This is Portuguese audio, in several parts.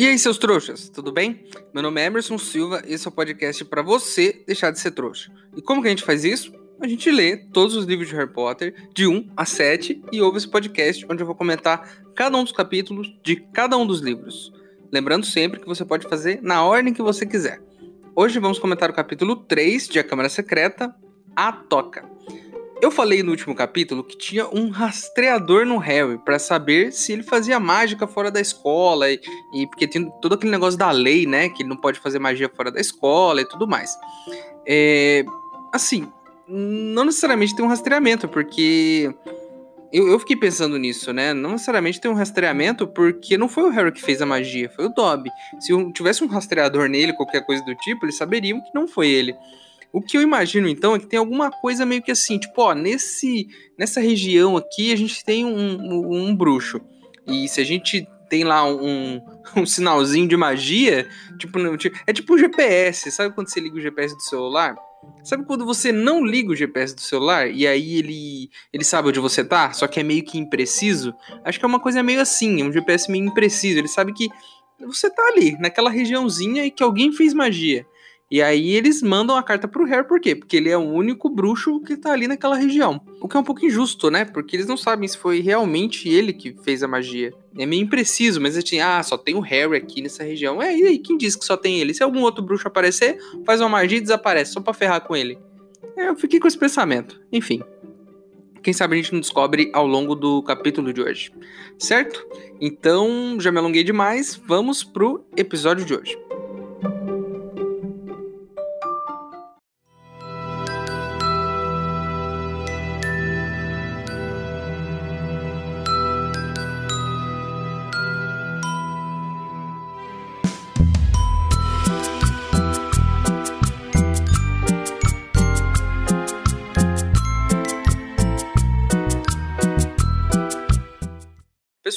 E aí, seus trouxas, tudo bem? Meu nome é Emerson Silva e esse é o podcast para você deixar de ser trouxa. E como que a gente faz isso? A gente lê todos os livros de Harry Potter, de 1 a 7, e ouve esse podcast onde eu vou comentar cada um dos capítulos de cada um dos livros. Lembrando sempre que você pode fazer na ordem que você quiser. Hoje vamos comentar o capítulo 3 de A Câmara Secreta, A Toca. Eu falei no último capítulo que tinha um rastreador no Harry para saber se ele fazia mágica fora da escola e, e, porque tem todo aquele negócio da lei, né, que ele não pode fazer magia fora da escola e tudo mais. É, assim, não necessariamente tem um rastreamento, porque eu, eu, fiquei pensando nisso, né? Não necessariamente tem um rastreamento, porque não foi o Harry que fez a magia, foi o Dobby. Se tivesse um rastreador nele, qualquer coisa do tipo, eles saberiam que não foi ele. O que eu imagino então é que tem alguma coisa meio que assim, tipo, ó, nesse, nessa região aqui a gente tem um, um, um bruxo. E se a gente tem lá um, um sinalzinho de magia, tipo, é tipo o GPS, sabe quando você liga o GPS do celular? Sabe quando você não liga o GPS do celular e aí ele, ele sabe onde você tá, só que é meio que impreciso? Acho que é uma coisa meio assim, é um GPS meio impreciso. Ele sabe que você tá ali, naquela regiãozinha e que alguém fez magia. E aí eles mandam a carta pro Harry, por quê? Porque ele é o único bruxo que tá ali naquela região. O que é um pouco injusto, né? Porque eles não sabem se foi realmente ele que fez a magia. É meio impreciso, mas assim, ah, só tem o Harry aqui nessa região. É, e aí, quem diz que só tem ele? Se algum outro bruxo aparecer, faz uma magia e desaparece, só pra ferrar com ele. É, eu fiquei com esse pensamento. Enfim. Quem sabe a gente não descobre ao longo do capítulo de hoje. Certo? Então, já me alonguei demais, vamos pro episódio de hoje.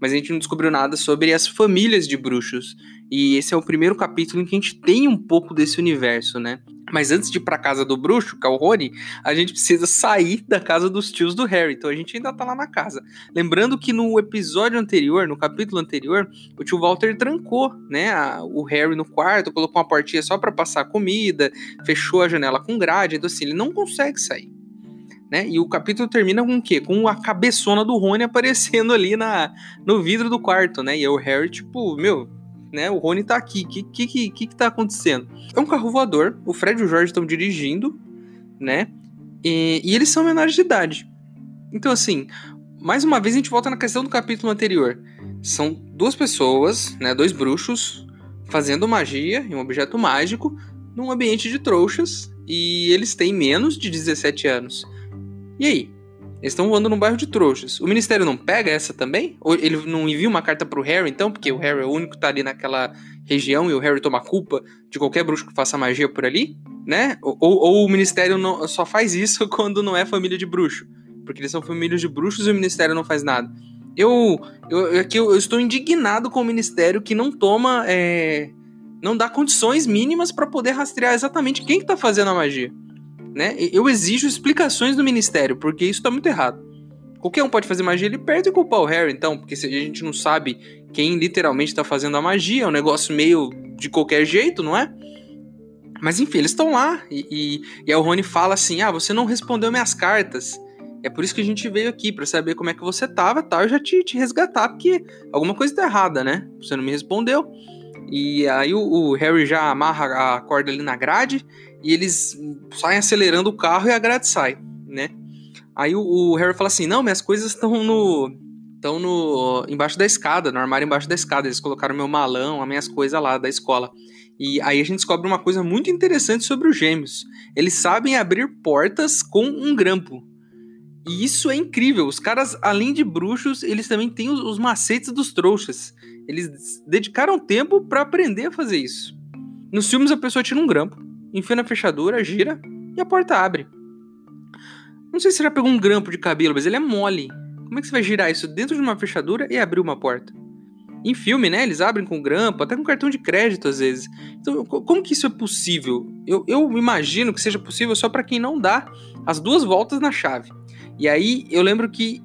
mas a gente não descobriu nada sobre as famílias de bruxos. E esse é o primeiro capítulo em que a gente tem um pouco desse universo, né? Mas antes de ir pra casa do bruxo, que é a gente precisa sair da casa dos tios do Harry. Então a gente ainda tá lá na casa. Lembrando que no episódio anterior, no capítulo anterior, o tio Walter trancou, né, a, o Harry no quarto, colocou uma portinha só para passar comida, fechou a janela com grade. Então assim, ele não consegue sair né? E o capítulo termina com o quê? Com a cabeçona do Rony aparecendo ali na, no vidro do quarto, né? E o Harry, tipo, meu, né? O Rony tá aqui. O que, que, que, que tá acontecendo? É um carro voador. O Fred e o Jorge estão dirigindo, né? E, e, eles são menores de idade. Então, assim, mais uma vez a gente volta na questão do capítulo anterior. São duas pessoas, né? Dois bruxos fazendo magia em um objeto mágico num ambiente de trouxas e eles têm menos de 17 anos. E aí? Eles estão voando num bairro de trouxas. O ministério não pega essa também? Ou ele não envia uma carta pro Harry, então? Porque o Harry é o único que tá ali naquela região e o Harry toma culpa de qualquer bruxo que faça magia por ali? Né? Ou, ou o ministério não, só faz isso quando não é família de bruxo? Porque eles são famílias de bruxos e o ministério não faz nada. Eu, eu, aqui eu, eu estou indignado com o ministério que não toma. É, não dá condições mínimas para poder rastrear exatamente quem que tá fazendo a magia né? Eu exijo explicações do ministério, porque isso tá muito errado. Qualquer um pode fazer magia, ele perde e culpar o Harry, então, porque se a gente não sabe quem literalmente tá fazendo a magia, é um negócio meio de qualquer jeito, não é? Mas enfim, eles estão lá e, e, e a Rony fala assim: Ah, você não respondeu minhas cartas. É por isso que a gente veio aqui, para saber como é que você tava tal, e já te, te resgatar, porque alguma coisa tá errada, né? Você não me respondeu. E aí o, o Harry já amarra a corda ali na grade e eles saem acelerando o carro e a grade sai, né? Aí o, o Harry fala assim: "Não, minhas coisas estão no estão no embaixo da escada, no armário embaixo da escada. Eles colocaram meu malão, as minhas coisas lá da escola." E aí a gente descobre uma coisa muito interessante sobre os gêmeos. Eles sabem abrir portas com um grampo. E isso é incrível. Os caras, além de bruxos, eles também têm os, os macetes dos trouxas. Eles dedicaram tempo para aprender a fazer isso. Nos filmes, a pessoa tira um grampo, enfia na fechadura, gira e a porta abre. Não sei se você já pegou um grampo de cabelo, mas ele é mole. Como é que você vai girar isso dentro de uma fechadura e abrir uma porta? Em filme, né? Eles abrem com grampo, até com cartão de crédito às vezes. Então, como que isso é possível? Eu, eu imagino que seja possível só para quem não dá as duas voltas na chave. E aí eu lembro que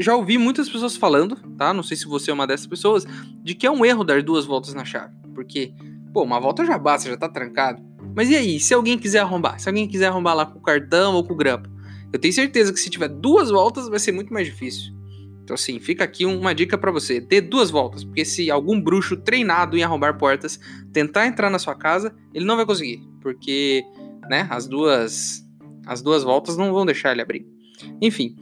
já ouvi muitas pessoas falando, tá? Não sei se você é uma dessas pessoas, de que é um erro dar duas voltas na chave. Porque, pô, uma volta já basta, já tá trancado. Mas e aí, se alguém quiser arrombar? Se alguém quiser arrombar lá com o cartão ou com o grampo? Eu tenho certeza que se tiver duas voltas vai ser muito mais difícil. Então, assim, fica aqui uma dica para você: dê duas voltas, porque se algum bruxo treinado em arrombar portas tentar entrar na sua casa, ele não vai conseguir, porque, né, as duas as duas voltas não vão deixar ele abrir. Enfim,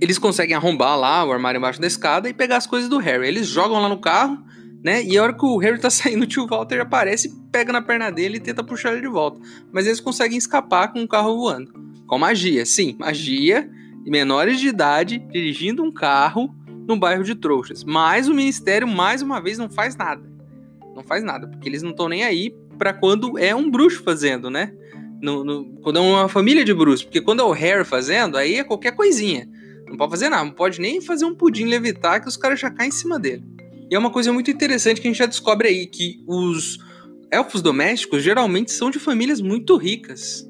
eles conseguem arrombar lá o armário embaixo da escada e pegar as coisas do Harry. Eles jogam lá no carro, né? E a hora que o Harry tá saindo, o tio Walter aparece, pega na perna dele e tenta puxar ele de volta. Mas eles conseguem escapar com o carro voando. Com magia, sim, magia. Menores de idade dirigindo um carro no bairro de Trouxas. Mas o ministério, mais uma vez, não faz nada. Não faz nada, porque eles não estão nem aí para quando é um bruxo fazendo, né? No, no, quando é uma família de bruxos. Porque quando é o Harry fazendo, aí é qualquer coisinha. Não pode fazer nada, não pode nem fazer um pudim levitar que os caras já caem em cima dele. E é uma coisa muito interessante que a gente já descobre aí, que os elfos domésticos geralmente são de famílias muito ricas.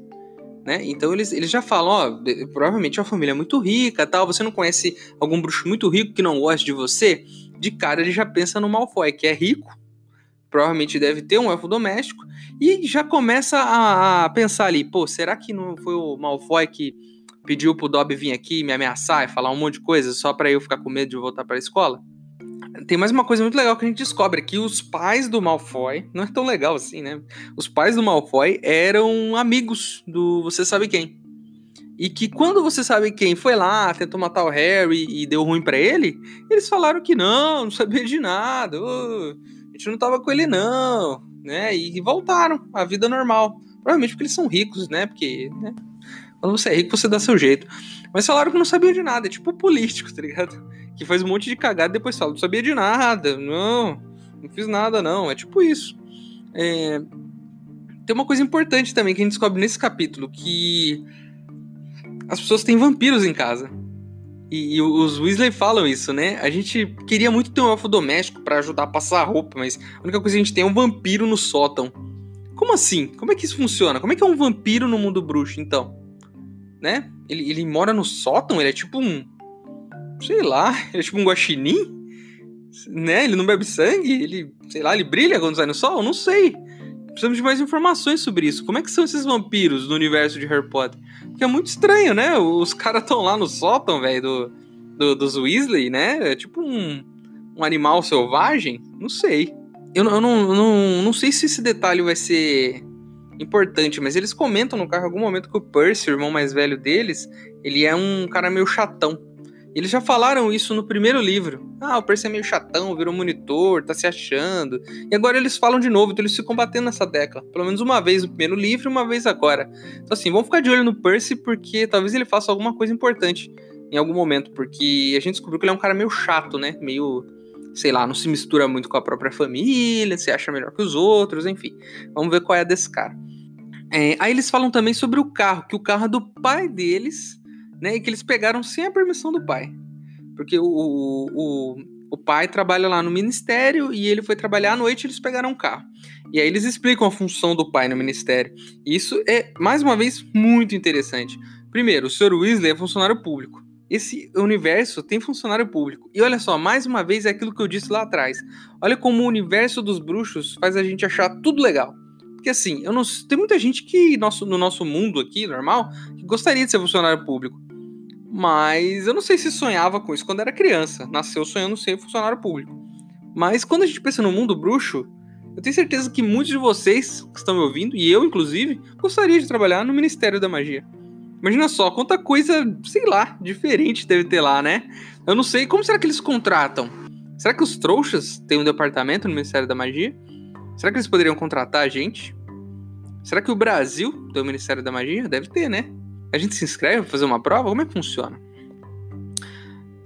Né? Então eles, eles já falam, ó, provavelmente é uma família muito rica, tal, você não conhece algum bruxo muito rico que não gosta de você? De cara ele já pensa no Malfoy, que é rico, provavelmente deve ter um elfo doméstico, e já começa a, a pensar ali, pô, será que não foi o Malfoy que pediu pro Dobby vir aqui me ameaçar e falar um monte de coisa só para eu ficar com medo de voltar para a escola? Tem mais uma coisa muito legal que a gente descobre que os pais do Malfoy, não é tão legal assim, né? Os pais do Malfoy eram amigos do você sabe quem. E que quando você sabe quem foi lá, tentou matar o Harry e deu ruim para ele, eles falaram que não, não sabia de nada. Oh, a gente não tava com ele não, né? E voltaram à vida normal. Provavelmente porque eles são ricos, né? Porque, né? Quando você é rico, você dá seu jeito. Mas falaram que não sabia de nada, é tipo político, tá ligado? Que faz um monte de cagada e depois fala, não sabia de nada, não, não fiz nada, não. É tipo isso. É... Tem uma coisa importante também que a gente descobre nesse capítulo, que as pessoas têm vampiros em casa. E, e, os Weasley falam isso, né? A gente queria muito ter um elfo doméstico para ajudar a passar a roupa, mas a única coisa que a gente tem é um vampiro no sótão. Como assim? Como é que isso funciona? Como é que é um vampiro no mundo bruxo, então? Né? Ele, ele mora no sótão? Ele é tipo um. Sei lá, ele é tipo um guaxinim? Né? Ele não bebe sangue? Ele, sei lá, ele brilha quando sai no sol? Não sei. Precisamos de mais informações sobre isso. Como é que são esses vampiros no universo de Harry Potter? Que é muito estranho, né? Os caras estão lá no sótão, velho, do, do, dos Weasley, né? É tipo um, um animal selvagem? Não sei. Eu, eu não, não, não sei se esse detalhe vai ser importante, mas eles comentam no carro em algum momento que o Percy, o irmão mais velho deles, ele é um cara meio chatão. Eles já falaram isso no primeiro livro. Ah, o Percy é meio chatão, virou monitor, tá se achando. E agora eles falam de novo, então eles ficam batendo nessa tecla. Pelo menos uma vez no primeiro livro e uma vez agora. Então assim, vamos ficar de olho no Percy porque talvez ele faça alguma coisa importante em algum momento. Porque a gente descobriu que ele é um cara meio chato, né? Meio, sei lá, não se mistura muito com a própria família, se acha melhor que os outros, enfim. Vamos ver qual é desse cara. É, aí eles falam também sobre o carro, que o carro é do pai deles né? E que eles pegaram sem a permissão do pai. Porque o, o, o pai trabalha lá no ministério e ele foi trabalhar à noite e eles pegaram um carro. E aí eles explicam a função do pai no ministério. E isso é, mais uma vez, muito interessante. Primeiro, o Sr. Weasley é funcionário público. Esse universo tem funcionário público. E olha só, mais uma vez é aquilo que eu disse lá atrás. Olha como o universo dos bruxos faz a gente achar tudo legal. Porque assim, eu não, tem muita gente que nosso, no nosso mundo aqui, normal, que gostaria de ser funcionário público. Mas eu não sei se sonhava com isso quando era criança. Nasceu sonhando ser funcionário público. Mas quando a gente pensa no mundo bruxo, eu tenho certeza que muitos de vocês que estão me ouvindo, e eu inclusive, gostaria de trabalhar no Ministério da Magia. Imagina só, quanta coisa, sei lá, diferente deve ter lá, né? Eu não sei, como será que eles contratam? Será que os trouxas têm um departamento no Ministério da Magia? Será que eles poderiam contratar a gente? Será que o Brasil tem o Ministério da Magia? Deve ter, né? A gente se inscreve pra fazer uma prova? Como é que funciona?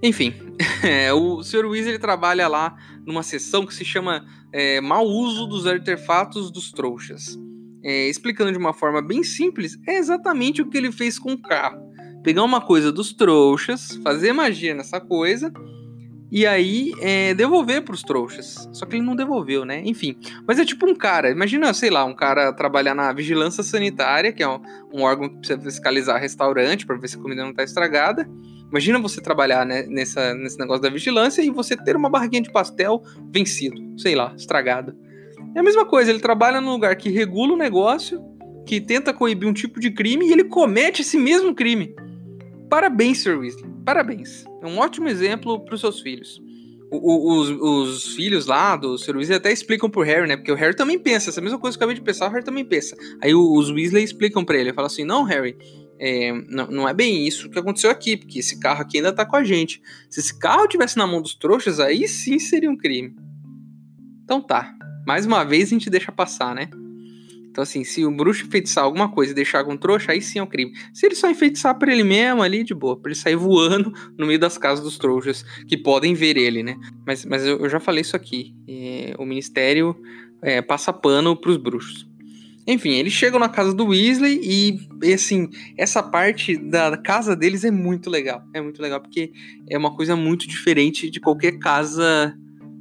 Enfim, é, o Sr. Weasley trabalha lá numa sessão que se chama é, Mau Uso dos Artefatos dos Trouxas. É, explicando de uma forma bem simples, é exatamente o que ele fez com o carro. Pegar uma coisa dos trouxas, fazer magia nessa coisa e aí é, devolver para os trouxas. Só que ele não devolveu, né? Enfim. Mas é tipo um cara, imagina, sei lá, um cara trabalhar na vigilância sanitária, que é um, um órgão que precisa fiscalizar restaurante para ver se a comida não está estragada. Imagina você trabalhar né, nessa, nesse negócio da vigilância e você ter uma barraquinha de pastel vencido, sei lá, estragado. É a mesma coisa, ele trabalha num lugar que regula o negócio, que tenta coibir um tipo de crime e ele comete esse mesmo crime. Parabéns, Sir Weasley. Parabéns. É um ótimo exemplo para os seus filhos. O, o, os, os, filhos lá do Sir Weasley até explicam pro Harry, né? Porque o Harry também pensa, essa mesma coisa que eu acabei de pensar, o Harry também pensa. Aí os Weasley explicam para ele, falam assim: não, Harry, é, não, não, é bem isso que aconteceu aqui, porque esse carro aqui ainda tá com a gente. Se esse carro tivesse na mão dos trouxas, aí sim seria um crime. Então tá. Mais uma vez a gente deixa passar, né? Então, assim, se o bruxo enfeitiçar alguma coisa e deixar com trouxa, aí sim é um crime. Se ele só enfeitiçar pra ele mesmo ali, de boa, pra ele sair voando no meio das casas dos trouxas, que podem ver ele, né? Mas, mas eu, eu já falei isso aqui. É, o ministério é, passa pano pros bruxos. Enfim, eles chegam na casa do Weasley e, e, assim, essa parte da casa deles é muito legal. É muito legal porque é uma coisa muito diferente de qualquer casa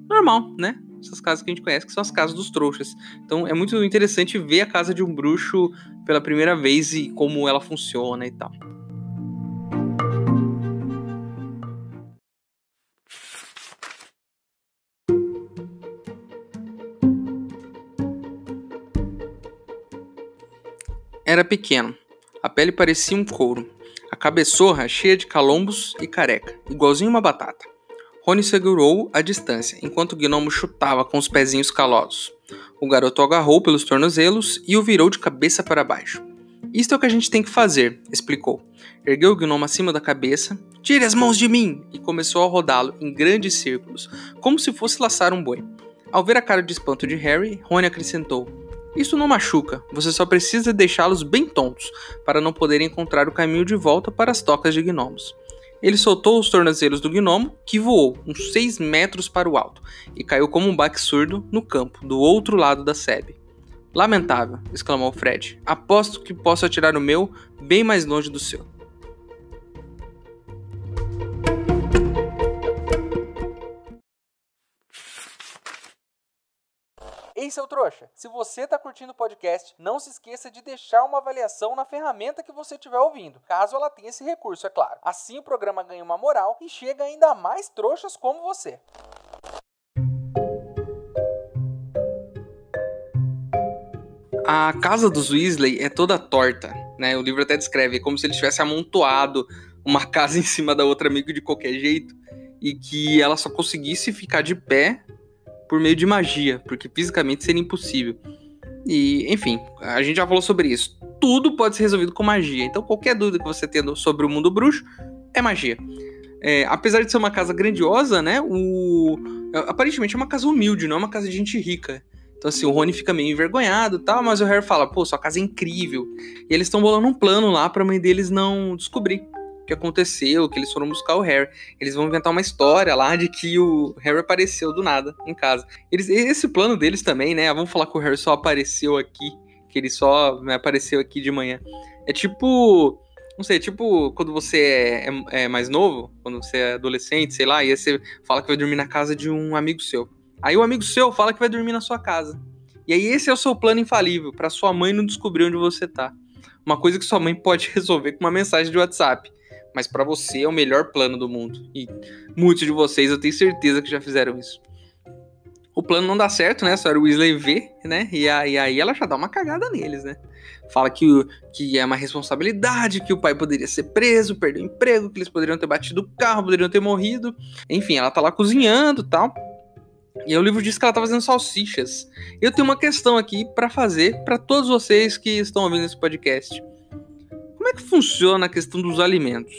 normal, né? Essas casas que a gente conhece, que são as casas dos trouxas. Então é muito interessante ver a casa de um bruxo pela primeira vez e como ela funciona e tal. Era pequeno. A pele parecia um couro. A cabeçorra cheia de calombos e careca, igualzinho uma batata. Rony segurou a distância, enquanto o gnomo chutava com os pezinhos calosos. O garoto agarrou pelos tornozelos e o virou de cabeça para baixo. Isto é o que a gente tem que fazer, explicou. Ergueu o gnomo acima da cabeça, tire as mãos de mim! e começou a rodá-lo em grandes círculos, como se fosse laçar um boi. Ao ver a cara de espanto de Harry, Rony acrescentou: isso não machuca, você só precisa deixá-los bem tontos, para não poderem encontrar o caminho de volta para as tocas de gnomos. Ele soltou os tornozelos do gnomo, que voou uns 6 metros para o alto, e caiu como um baque surdo no campo, do outro lado da sebe. Lamentável, exclamou Fred. Aposto que posso atirar o meu bem mais longe do seu. Seu trouxa, se você está curtindo o podcast, não se esqueça de deixar uma avaliação na ferramenta que você estiver ouvindo, caso ela tenha esse recurso, é claro. Assim o programa ganha uma moral e chega ainda mais trouxas como você. A casa dos Weasley é toda torta, né? O livro até descreve como se ele tivesse amontoado uma casa em cima da outra meio de qualquer jeito e que ela só conseguisse ficar de pé por meio de magia, porque fisicamente seria impossível. E, enfim, a gente já falou sobre isso. Tudo pode ser resolvido com magia. Então, qualquer dúvida que você tenha sobre o mundo bruxo é magia. É, apesar de ser uma casa grandiosa, né? O... Aparentemente é uma casa humilde, não é uma casa de gente rica. Então, assim, o Rony fica meio envergonhado e tal, mas o Harry fala, pô, sua casa é incrível. E eles estão bolando um plano lá pra mãe deles não descobrir que aconteceu, que eles foram buscar o Harry. Eles vão inventar uma história lá de que o Harry apareceu do nada em casa. Eles, esse plano deles também, né? Vamos falar que o Harry só apareceu aqui, que ele só né, apareceu aqui de manhã. É tipo. Não sei, tipo quando você é, é, é, mais novo, quando você é adolescente, sei lá, e aí você fala que vai dormir na casa de um amigo seu. Aí o amigo seu fala que vai dormir na sua casa. E aí esse é o seu plano infalível, para sua mãe não descobrir onde você tá. Uma coisa que sua mãe pode resolver com uma mensagem de WhatsApp mas para você é o melhor plano do mundo. E muitos de vocês eu tenho certeza que já fizeram isso. O plano não dá certo, né? A senhora Weasley vê, né? E aí, aí ela já dá uma cagada neles, né? Fala que, que é uma responsabilidade, que o pai poderia ser preso, perder o emprego, que eles poderiam ter batido o carro, poderiam ter morrido. Enfim, ela tá lá cozinhando tal. E o livro diz que ela tá fazendo salsichas. Eu tenho uma questão aqui para fazer para todos vocês que estão ouvindo esse podcast. Como é que funciona a questão dos alimentos?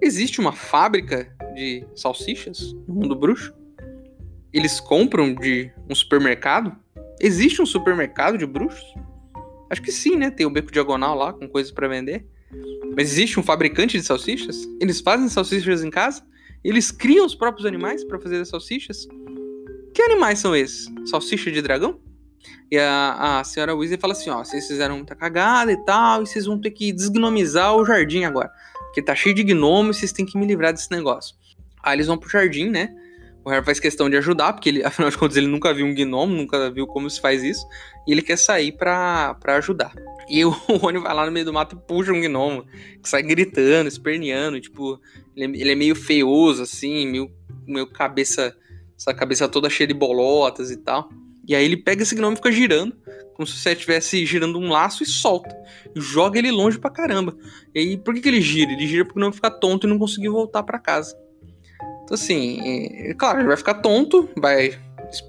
Existe uma fábrica de salsichas no mundo bruxo? Eles compram de um supermercado? Existe um supermercado de bruxos? Acho que sim, né? Tem o beco diagonal lá com coisas para vender. Mas existe um fabricante de salsichas? Eles fazem salsichas em casa? Eles criam os próprios animais para fazer as salsichas? Que animais são esses? Salsicha de dragão? E a, a senhora Weasley fala assim: ó, vocês fizeram muita cagada e tal, e vocês vão ter que desgnomizar o jardim agora. Porque tá cheio de gnomos, vocês têm que me livrar desse negócio. Aí eles vão pro jardim, né? O Harry faz questão de ajudar, porque ele, afinal de contas ele nunca viu um gnomo, nunca viu como se faz isso, e ele quer sair pra, pra ajudar. E o Rony vai lá no meio do mato e puxa um gnomo, que sai gritando, esperneando, tipo, ele, é, ele é meio feioso, assim, meio, meio cabeça, essa cabeça toda cheia de bolotas e tal. E aí ele pega esse gnomo e fica girando, como se você estivesse girando um laço e solta. E joga ele longe pra caramba. E aí, por que, que ele gira? Ele gira porque o gnomo fica tonto e não conseguir voltar para casa. Então, assim, é, claro, ele vai ficar tonto, vai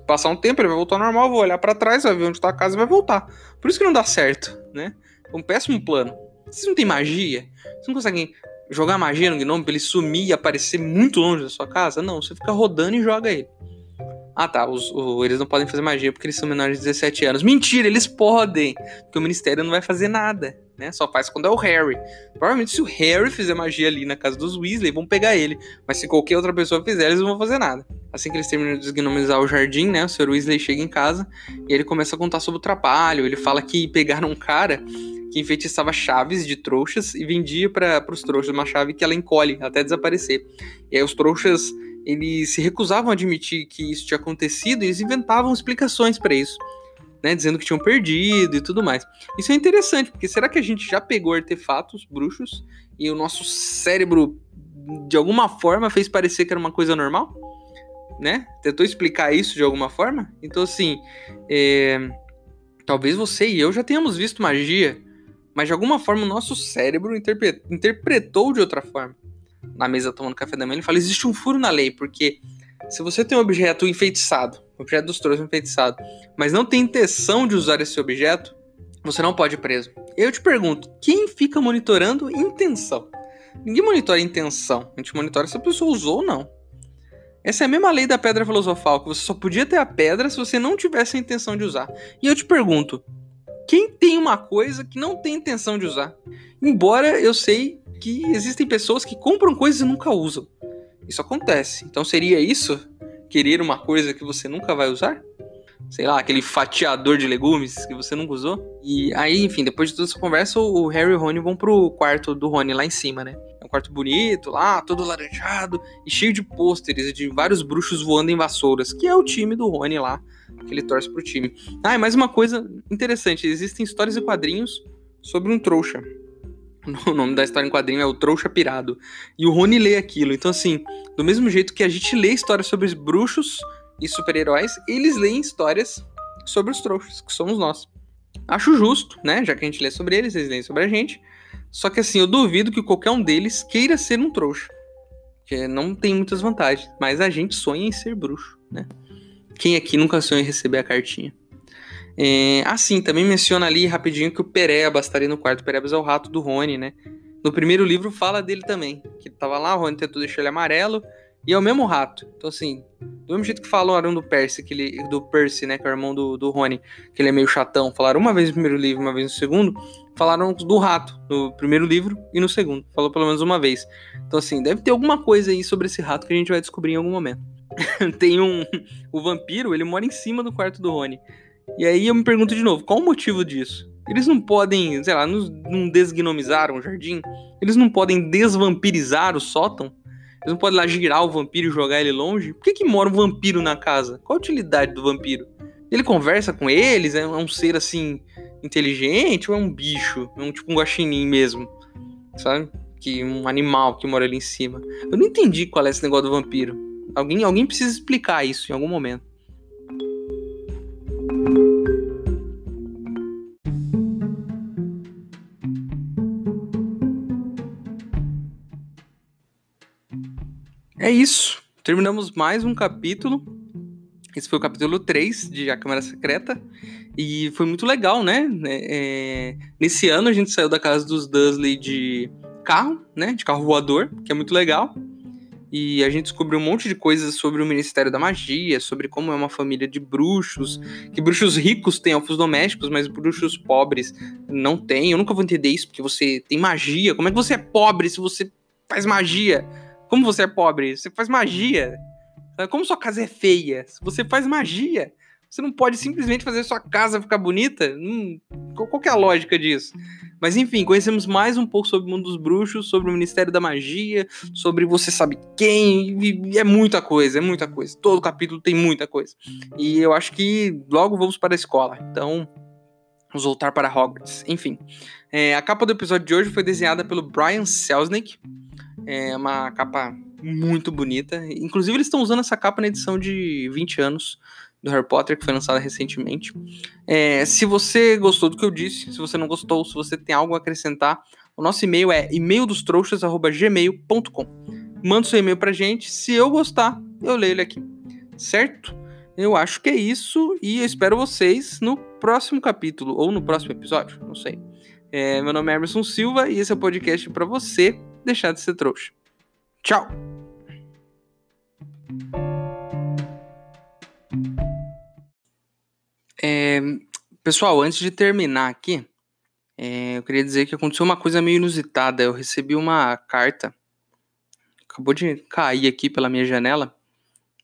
passar um tempo, ele vai voltar ao normal, vou olhar para trás, vai ver onde tá a casa e vai voltar. Por isso que não dá certo, né? É um péssimo plano. Vocês não têm magia? Vocês não conseguem jogar magia no gnomo pra ele sumir e aparecer muito longe da sua casa? Não, você fica rodando e joga ele. Ah tá, os, eles não podem fazer magia porque eles são menores de 17 anos. Mentira, eles podem! Porque o ministério não vai fazer nada, né? Só faz quando é o Harry. Provavelmente se o Harry fizer magia ali na casa dos Weasley, vão pegar ele. Mas se qualquer outra pessoa fizer, eles não vão fazer nada. Assim que eles terminam de desgnomizar o jardim, né? O Sr. Weasley chega em casa e ele começa a contar sobre o trapalho. Ele fala que pegaram um cara que enfeitiçava chaves de trouxas e vendia para os trouxas uma chave que ela encolhe até desaparecer. E aí os trouxas eles se recusavam a admitir que isso tinha acontecido e eles inventavam explicações para isso, né, dizendo que tinham perdido e tudo mais. Isso é interessante, porque será que a gente já pegou artefatos bruxos e o nosso cérebro de alguma forma fez parecer que era uma coisa normal? Né? Tentou explicar isso de alguma forma? Então, assim, é... talvez você e eu já tenhamos visto magia, mas de alguma forma o nosso cérebro interpretou de outra forma na mesa tomando café da manhã, ele fala: existe um furo na lei, porque se você tem um objeto enfeitiçado, um objeto dos trouxas enfeitiçado, mas não tem intenção de usar esse objeto, você não pode ir preso. Eu te pergunto: quem fica monitorando intenção? Ninguém monitora intenção, a gente monitora se a pessoa usou ou não. Essa é a mesma lei da pedra filosofal, que você só podia ter a pedra se você não tivesse a intenção de usar. E eu te pergunto: quem tem uma coisa que não tem intenção de usar? Embora eu sei que existem pessoas que compram coisas e nunca usam. Isso acontece. Então seria isso? Querer uma coisa que você nunca vai usar? Sei lá, aquele fatiador de legumes que você nunca usou? E aí, enfim, depois de toda essa conversa, o Harry e o Rony vão pro quarto do Rony lá em cima, né? É um quarto bonito, lá, todo laranjado e cheio de pôsteres de vários bruxos voando em vassouras, que é o time do Rony lá, que ele torce pro time. Ah, e mais uma coisa interessante: existem histórias e quadrinhos sobre um trouxa. O nome da história em quadrinho é O Trouxa Pirado. E o Rony lê aquilo. Então, assim, do mesmo jeito que a gente lê histórias sobre bruxos e super-heróis, eles leem histórias sobre os trouxas, que somos nós. Acho justo, né? Já que a gente lê sobre eles, eles leem sobre a gente. Só que, assim, eu duvido que qualquer um deles queira ser um trouxa. Porque não tem muitas vantagens. Mas a gente sonha em ser bruxo, né? Quem aqui nunca sonha em receber a cartinha? É, assim, também menciona ali rapidinho que o Perebas estaria no quarto. O Perebas é o rato do Rony, né? No primeiro livro fala dele também. Que tava lá, o Rony tentou deixar ele amarelo. E é o mesmo rato. Então, assim, do mesmo jeito que falaram do Percy, que ele, do Percy, né? Que é o irmão do, do Rony, que ele é meio chatão. Falaram uma vez no primeiro livro, uma vez no segundo. Falaram do rato no primeiro livro e no segundo. Falou pelo menos uma vez. Então, assim, deve ter alguma coisa aí sobre esse rato que a gente vai descobrir em algum momento. Tem um. O vampiro, ele mora em cima do quarto do Rony. E aí eu me pergunto de novo, qual o motivo disso? Eles não podem, sei lá, não desgnomizaram o jardim? Eles não podem desvampirizar o sótão? Eles não podem lá girar o vampiro e jogar ele longe? Por que, que mora um vampiro na casa? Qual a utilidade do vampiro? Ele conversa com eles? É um ser assim inteligente ou é um bicho? É um tipo um guaxinim mesmo? Sabe? Que um animal que mora ali em cima. Eu não entendi qual é esse negócio do vampiro. Alguém, alguém precisa explicar isso em algum momento. É isso. Terminamos mais um capítulo. Esse foi o capítulo 3 de A Câmara Secreta. E foi muito legal, né? É, é... Nesse ano a gente saiu da casa dos Dursley de carro, né? De carro voador, que é muito legal. e a gente descobriu um monte de coisas sobre o Ministério da Magia, sobre como é uma família de bruxos, que bruxos ricos têm elfos domésticos, mas bruxos pobres não têm. Eu nunca vou entender isso, porque você tem magia. Como é que você é pobre se você faz magia? Como você é pobre? Você faz magia. Como sua casa é feia? Você faz magia. Você não pode simplesmente fazer sua casa ficar bonita? Hum, qual que é a lógica disso? Mas enfim, conhecemos mais um pouco sobre o mundo dos bruxos, sobre o Ministério da Magia, sobre você sabe quem, e é muita coisa, é muita coisa. Todo capítulo tem muita coisa. E eu acho que logo vamos para a escola. Então, vamos voltar para Hogwarts. Enfim, é, a capa do episódio de hoje foi desenhada pelo Brian Selznick. É uma capa muito bonita. Inclusive, eles estão usando essa capa na edição de 20 anos do Harry Potter, que foi lançada recentemente. É, se você gostou do que eu disse, se você não gostou, se você tem algo a acrescentar, o nosso e-mail é e-maildostrouxas.gmail.com. Manda seu e-mail pra gente. Se eu gostar, eu leio ele aqui. Certo? Eu acho que é isso e eu espero vocês no próximo capítulo ou no próximo episódio, não sei. É, meu nome é Emerson Silva e esse é o podcast para você deixar de ser trouxa. Tchau! É, pessoal, antes de terminar aqui, é, eu queria dizer que aconteceu uma coisa meio inusitada. Eu recebi uma carta, acabou de cair aqui pela minha janela,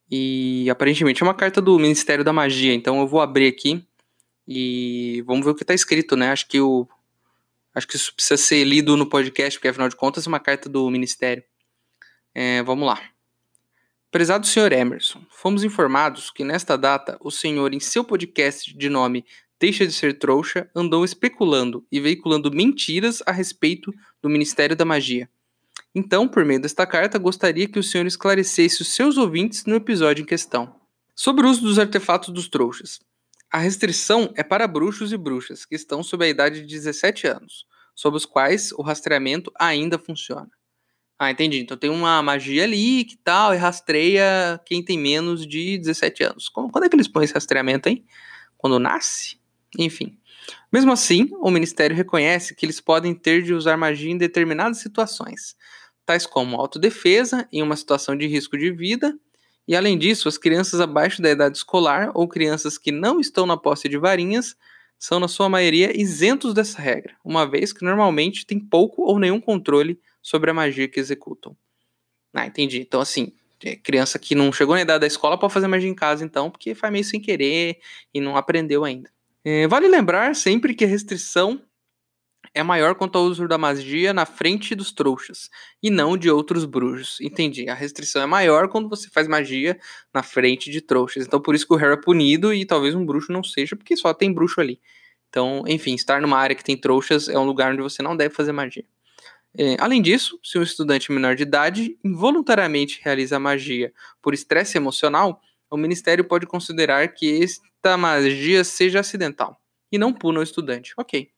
e aparentemente é uma carta do Ministério da Magia. Então eu vou abrir aqui e vamos ver o que está escrito, né? Acho que o acho que isso precisa ser lido no podcast, porque afinal de contas é uma carta do Ministério. É, vamos lá. Prezado Sr. Emerson, fomos informados que nesta data o senhor, em seu podcast de nome Deixa de Ser Trouxa, andou especulando e veiculando mentiras a respeito do Ministério da Magia. Então, por meio desta carta, gostaria que o senhor esclarecesse os seus ouvintes no episódio em questão. Sobre o uso dos artefatos dos trouxas. A restrição é para bruxos e bruxas que estão sob a idade de 17 anos, sob os quais o rastreamento ainda funciona. Ah, entendi. Então tem uma magia ali que tal, e rastreia quem tem menos de 17 anos. Quando é que eles põem esse rastreamento, hein? Quando nasce? Enfim. Mesmo assim, o Ministério reconhece que eles podem ter de usar magia em determinadas situações, tais como autodefesa, em uma situação de risco de vida, e além disso, as crianças abaixo da idade escolar ou crianças que não estão na posse de varinhas são, na sua maioria, isentos dessa regra, uma vez que normalmente têm pouco ou nenhum controle sobre a magia que executam. Ah, entendi. Então, assim, é criança que não chegou na idade da escola pode fazer magia em casa, então, porque faz meio sem querer e não aprendeu ainda. É, vale lembrar sempre que a restrição é maior quanto ao uso da magia na frente dos trouxas e não de outros bruxos. Entendi. A restrição é maior quando você faz magia na frente de trouxas. Então, por isso que o Harry é punido e talvez um bruxo não seja, porque só tem bruxo ali. Então, enfim, estar numa área que tem trouxas é um lugar onde você não deve fazer magia. É, além disso, se um estudante menor de idade involuntariamente realiza magia por estresse emocional, o Ministério pode considerar que esta magia seja acidental e não puna o estudante. Ok.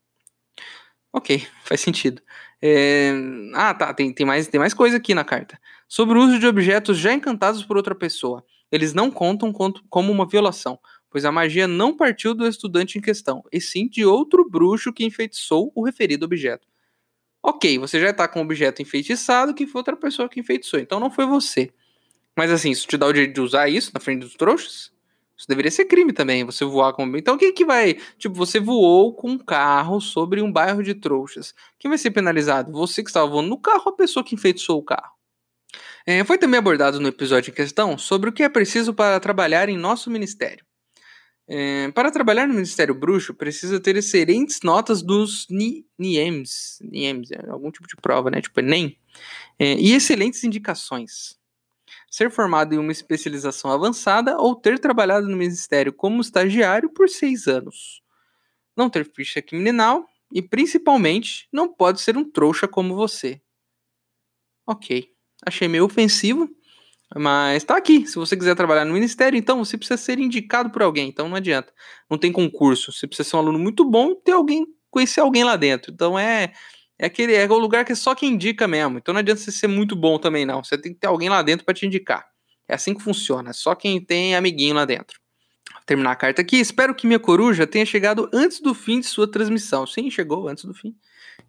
Ok, faz sentido. É... Ah, tá, tem, tem, mais, tem mais coisa aqui na carta. Sobre o uso de objetos já encantados por outra pessoa. Eles não contam como uma violação, pois a magia não partiu do estudante em questão, e sim de outro bruxo que enfeitiçou o referido objeto. Ok, você já está com um objeto enfeitiçado que foi outra pessoa que enfeitiçou, então não foi você. Mas assim, isso te dá o direito de usar isso na frente dos trouxas? Isso deveria ser crime também, você voar com. Então quem que vai. Tipo, você voou com um carro sobre um bairro de trouxas. Quem vai ser penalizado? Você que estava voando no carro ou a pessoa que enfeitiçou o carro? É, foi também abordado no episódio em questão sobre o que é preciso para trabalhar em nosso ministério. É, para trabalhar no Ministério Bruxo, precisa ter excelentes notas dos NIEMS, NIEMS é algum tipo de prova, né? Tipo Enem, é, e excelentes indicações. Ser formado em uma especialização avançada ou ter trabalhado no Ministério como estagiário por seis anos. Não ter ficha criminal e, principalmente, não pode ser um trouxa como você. Ok. Achei meio ofensivo, mas tá aqui. Se você quiser trabalhar no ministério, então você precisa ser indicado por alguém. Então não adianta. Não tem concurso. Você precisa ser um aluno muito bom e ter alguém, conhecer alguém lá dentro. Então é. É aquele é o lugar que é só quem indica mesmo. Então não adianta você ser muito bom também, não. Você tem que ter alguém lá dentro para te indicar. É assim que funciona. É só quem tem amiguinho lá dentro. Vou terminar a carta aqui. Espero que minha coruja tenha chegado antes do fim de sua transmissão. Sim, chegou antes do fim.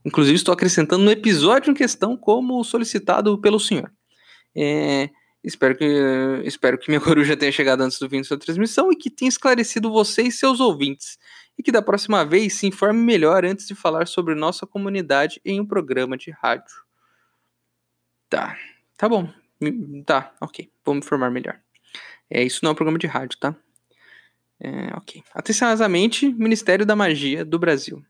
Inclusive, estou acrescentando no episódio em questão como solicitado pelo senhor. É, espero, que, espero que minha coruja tenha chegado antes do fim da sua transmissão e que tenha esclarecido você e seus ouvintes. E que da próxima vez se informe melhor antes de falar sobre nossa comunidade em um programa de rádio. Tá, tá bom. Tá, ok. Vou me informar melhor. É, isso não é um programa de rádio, tá? É, ok. Atenciosamente, Ministério da Magia do Brasil.